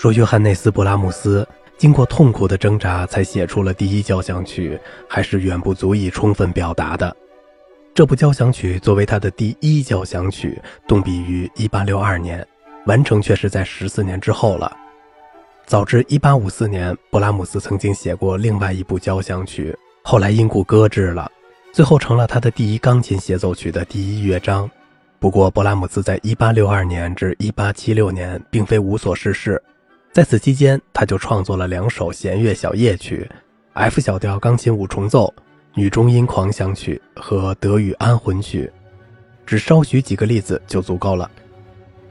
说约翰内斯·布拉姆斯经过痛苦的挣扎才写出了第一交响曲，还是远不足以充分表达的。这部交响曲作为他的第一交响曲，动笔于1862年，完成却是在十四年之后了。早至1854年，勃拉姆斯曾经写过另外一部交响曲，后来因故搁置了，最后成了他的第一钢琴协奏曲的第一乐章。不过，勃拉姆斯在1862年至1876年并非无所事事。在此期间，他就创作了两首弦乐小夜曲：F 小调钢琴五重奏、女中音狂想曲和德语安魂曲。只稍许几个例子就足够了。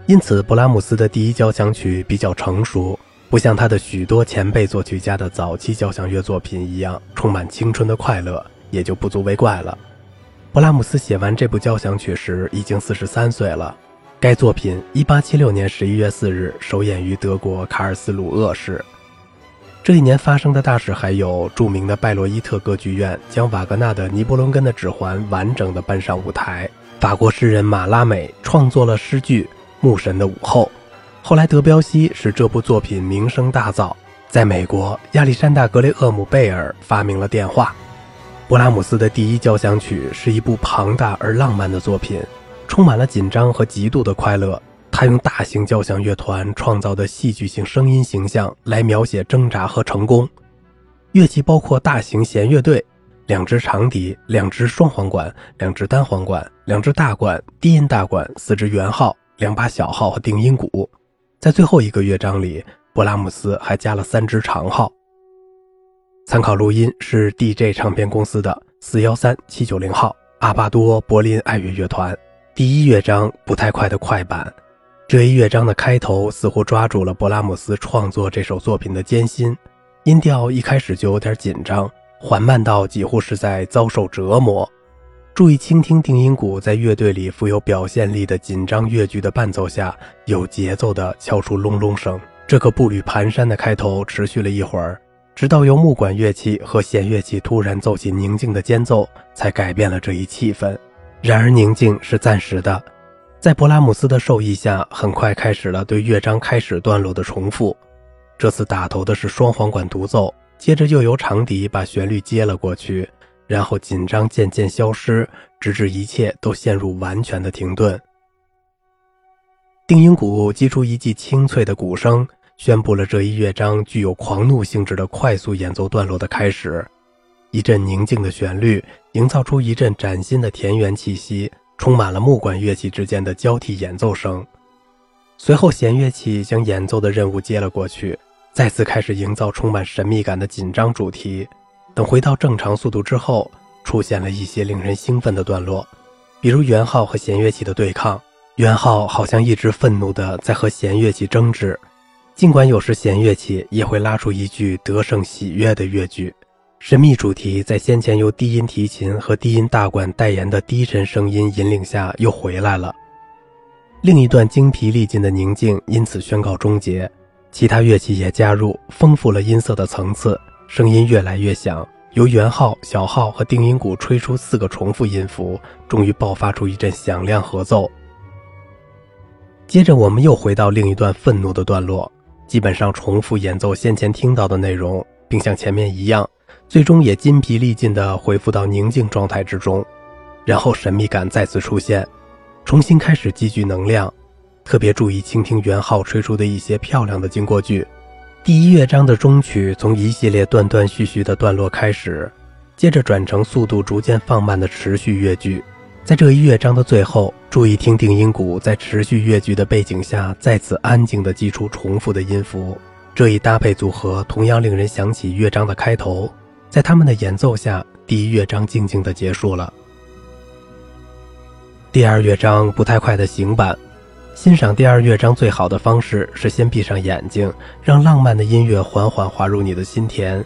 因此，勃拉姆斯的第一交响曲比较成熟，不像他的许多前辈作曲家的早期交响乐作品一样充满青春的快乐，也就不足为怪了。勃拉姆斯写完这部交响曲时已经四十三岁了。该作品1876年11月4日首演于德国卡尔斯鲁厄市。这一年发生的大事还有著名的拜洛伊特歌剧院将瓦格纳的《尼伯龙根的指环》完整的搬上舞台；法国诗人马拉美创作了诗句《牧神的午后》；后来德彪西使这部作品名声大噪；在美国，亚历山大·格雷厄姆·贝尔发明了电话。勃拉姆斯的第一交响曲是一部庞大而浪漫的作品。充满了紧张和极度的快乐。他用大型交响乐团创造的戏剧性声音形象来描写挣扎和成功。乐器包括大型弦乐队、两支长笛、两支双簧管、两支单簧管、两支大管、低音大管、四支圆号、两把小号和定音鼓。在最后一个乐章里，勃拉姆斯还加了三支长号。参考录音是 DJ 唱片公司的四幺三七九零号阿巴多柏林爱乐乐团。第一乐章不太快的快板，这一乐章的开头似乎抓住了勃拉姆斯创作这首作品的艰辛，音调一开始就有点紧张，缓慢到几乎是在遭受折磨。注意倾听定音鼓在乐队里富有表现力的紧张乐句的伴奏下，有节奏地敲出隆隆声。这个步履蹒跚的开头持续了一会儿，直到由木管乐器和弦乐器突然奏起宁静的间奏，才改变了这一气氛。然而，宁静是暂时的。在勃拉姆斯的授意下，很快开始了对乐章开始段落的重复。这次打头的是双簧管独奏，接着又由长笛把旋律接了过去，然后紧张渐渐消失，直至一切都陷入完全的停顿。定音鼓击出一记清脆的鼓声，宣布了这一乐章具有狂怒性质的快速演奏段落的开始。一阵宁静的旋律，营造出一阵崭新的田园气息，充满了木管乐器之间的交替演奏声。随后，弦乐器将演奏的任务接了过去，再次开始营造充满神秘感的紧张主题。等回到正常速度之后，出现了一些令人兴奋的段落，比如圆号和弦乐器的对抗。圆号好像一直愤怒地在和弦乐器争执，尽管有时弦乐器也会拉出一句得胜喜悦的乐句。神秘主题在先前由低音提琴和低音大管代言的低沉声音引领下又回来了。另一段精疲力尽的宁静因此宣告终结，其他乐器也加入，丰富了音色的层次，声音越来越响。由圆号、小号和定音鼓吹出四个重复音符，终于爆发出一阵响亮合奏。接着，我们又回到另一段愤怒的段落，基本上重复演奏先前听到的内容，并像前面一样。最终也筋疲力尽地恢复到宁静状态之中，然后神秘感再次出现，重新开始积聚能量。特别注意倾听元号吹出的一些漂亮的经过句。第一乐章的终曲从一系列断断续续的段落开始，接着转成速度逐渐放慢的持续乐句。在这一乐章的最后，注意听定音鼓在持续乐句的背景下再次安静地击出重复的音符。这一搭配组合同样令人想起乐章的开头。在他们的演奏下，第一乐章静静地结束了。第二乐章不太快的行板。欣赏第二乐章最好的方式是先闭上眼睛，让浪漫的音乐缓缓滑入你的心田。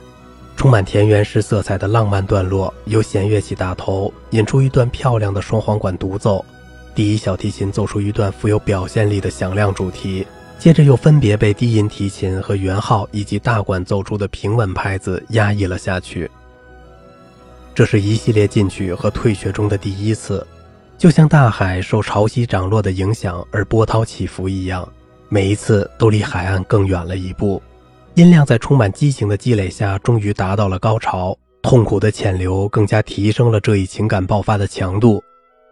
充满田园式色彩的浪漫段落，由弦乐器打头，引出一段漂亮的双簧管独奏，第一小提琴奏出一段富有表现力的响亮主题。接着又分别被低音提琴和圆号以及大管奏出的平稳拍子压抑了下去。这是一系列进取和退却中的第一次，就像大海受潮汐涨落的影响而波涛起伏一样。每一次都离海岸更远了一步。音量在充满激情的积累下，终于达到了高潮。痛苦的潜流更加提升了这一情感爆发的强度。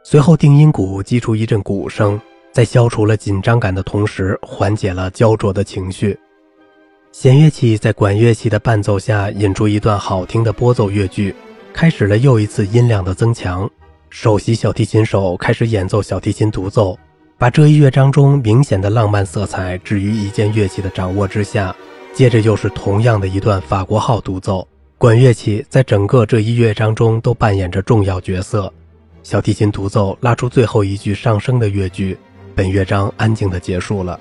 随后，定音鼓击出一阵鼓声，在消除了紧张感的同时，缓解了焦灼的情绪。弦乐器在管乐器的伴奏下，引出一段好听的拨奏乐句，开始了又一次音量的增强。首席小提琴手开始演奏小提琴独奏，把这一乐章中明显的浪漫色彩置于一件乐器的掌握之下。接着又是同样的一段法国号独奏。管乐器在整个这一乐章中都扮演着重要角色。小提琴独奏拉出最后一句上升的乐句，本乐章安静的结束了。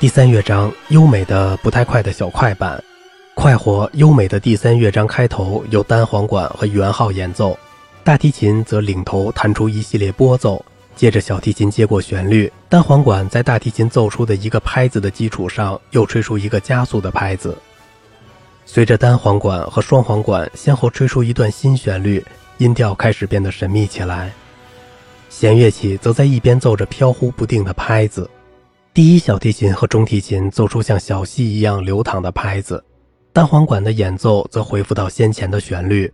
第三乐章优美的不太快的小快板，快活优美的第三乐章开头由单簧管和圆号演奏，大提琴则领头弹出一系列拨奏，接着小提琴接过旋律，单簧管在大提琴奏出的一个拍子的基础上又吹出一个加速的拍子。随着单簧管和双簧管先后吹出一段新旋律，音调开始变得神秘起来。弦乐器则在一边奏着飘忽不定的拍子，第一小提琴和中提琴奏出像小溪一样流淌的拍子，单簧管的演奏则恢复到先前的旋律。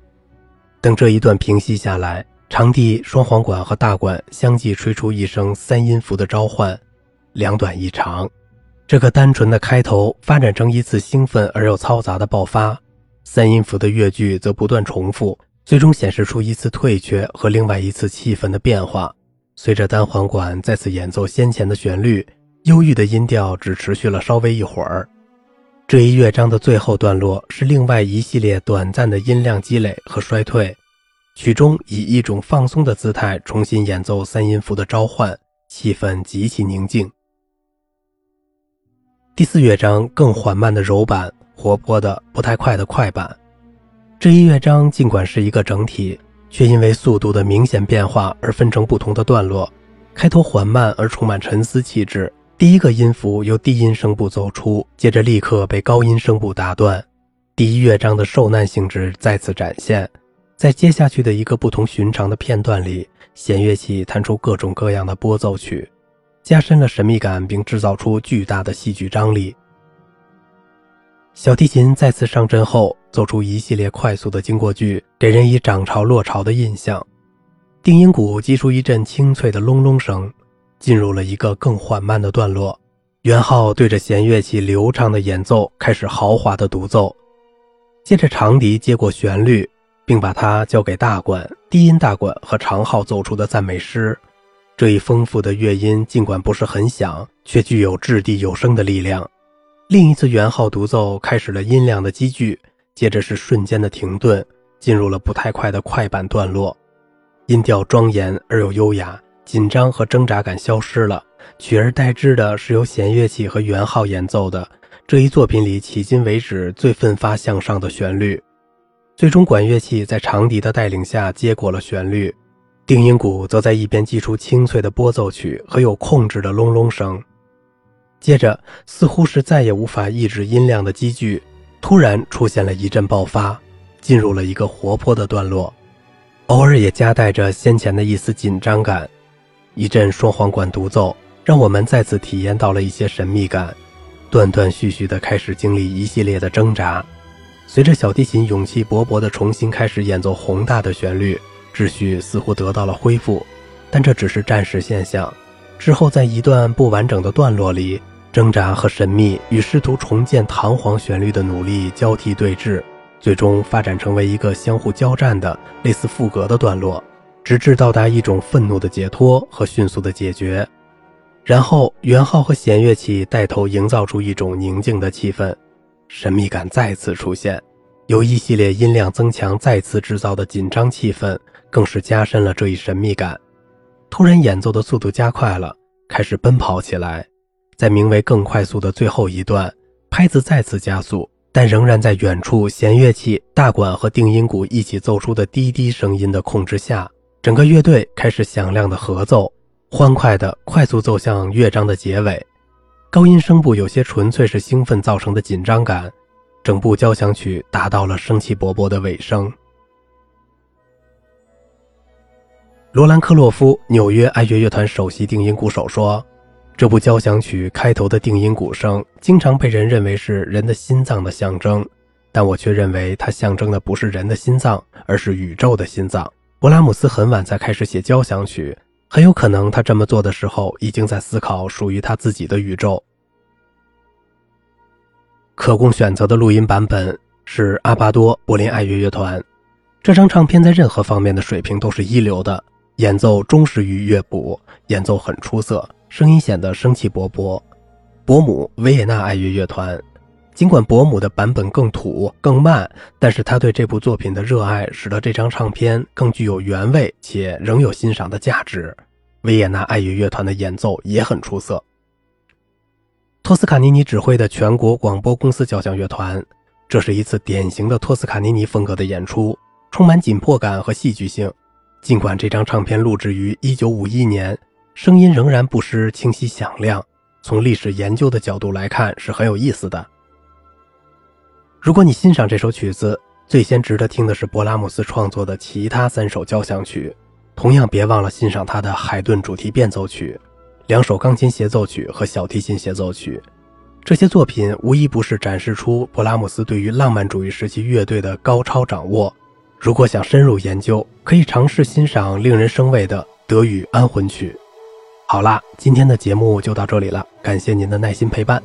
等这一段平息下来，长笛、双簧管和大管相继吹出一声三音符的召唤，两短一长。这个单纯的开头发展成一次兴奋而又嘈杂的爆发，三音符的乐句则不断重复，最终显示出一次退却和另外一次气氛的变化。随着单簧管再次演奏先前的旋律，忧郁的音调只持续了稍微一会儿。这一乐章的最后段落是另外一系列短暂的音量积累和衰退，曲中以一种放松的姿态重新演奏三音符的召唤，气氛极其宁静。第四乐章更缓慢的柔板，活泼的不太快的快板。这一乐章尽管是一个整体，却因为速度的明显变化而分成不同的段落。开头缓慢而充满沉思气质，第一个音符由低音声部奏出，接着立刻被高音声部打断。第一乐章的受难性质再次展现，在接下去的一个不同寻常的片段里，弦乐器弹出各种各样的拨奏曲。加深了神秘感，并制造出巨大的戏剧张力。小提琴再次上阵后，奏出一系列快速的经过句，给人以涨潮落潮的印象。定音鼓击出一阵清脆的隆隆声，进入了一个更缓慢的段落。圆号对着弦乐器流畅的演奏，开始豪华的独奏。接着长笛接过旋律，并把它交给大管、低音大管和长号奏出的赞美诗。这一丰富的乐音尽管不是很响，却具有掷地有声的力量。另一次圆号独奏开始了音量的积聚，接着是瞬间的停顿，进入了不太快的快板段落。音调庄严而又优雅，紧张和挣扎感消失了，取而代之的是由弦乐器和圆号演奏的这一作品里迄今为止最奋发向上的旋律。最终，管乐器在长笛的带领下接过了旋律。定音鼓则在一边击出清脆的拨奏曲和有控制的隆隆声，接着似乎是再也无法抑制音量的积聚，突然出现了一阵爆发，进入了一个活泼的段落，偶尔也夹带着先前的一丝紧张感。一阵双簧管独奏让我们再次体验到了一些神秘感，断断续续地开始经历一系列的挣扎。随着小提琴勇气勃勃地重新开始演奏宏大的旋律。秩序似乎得到了恢复，但这只是暂时现象。之后，在一段不完整的段落里，挣扎和神秘与试图重建弹簧旋律的努力交替对峙，最终发展成为一个相互交战的类似副歌的段落，直至到达一种愤怒的解脱和迅速的解决。然后，圆号和弦乐器带头营造出一种宁静的气氛，神秘感再次出现。由一系列音量增强再次制造的紧张气氛。更是加深了这一神秘感。突然，演奏的速度加快了，开始奔跑起来。在名为“更快速”的最后一段，拍子再次加速，但仍然在远处弦乐器、大管和定音鼓一起奏出的滴滴声音的控制下，整个乐队开始响亮的合奏，欢快的快速奏向乐章的结尾。高音声部有些纯粹是兴奋造成的紧张感，整部交响曲达到了生气勃勃的尾声。罗兰·克洛夫，纽约爱乐乐团首席定音鼓手说：“这部交响曲开头的定音鼓声，经常被人认为是人的心脏的象征，但我却认为它象征的不是人的心脏，而是宇宙的心脏。勃拉姆斯很晚才开始写交响曲，很有可能他这么做的时候，已经在思考属于他自己的宇宙。可供选择的录音版本是阿巴多柏林爱乐乐团。这张唱片在任何方面的水平都是一流的，演奏忠实于乐谱，演奏很出色，声音显得生气勃勃。伯母维也纳爱乐乐团，尽管伯母的版本更土更慢，但是他对这部作品的热爱使得这张唱片更具有原味且仍有欣赏的价值。维也纳爱乐乐团的演奏也很出色。托斯卡尼尼指挥的全国广播公司交响乐团，这是一次典型的托斯卡尼尼风格的演出，充满紧迫感和戏剧性。尽管这张唱片录制于1951年，声音仍然不失清晰响亮。从历史研究的角度来看，是很有意思的。如果你欣赏这首曲子，最先值得听的是勃拉姆斯创作的其他三首交响曲，同样别忘了欣赏他的海顿主题变奏曲。两首钢琴协奏曲和小提琴协奏曲，这些作品无一不是展示出勃拉姆斯对于浪漫主义时期乐队的高超掌握。如果想深入研究，可以尝试欣赏令人生畏的德语安魂曲。好啦，今天的节目就到这里了，感谢您的耐心陪伴。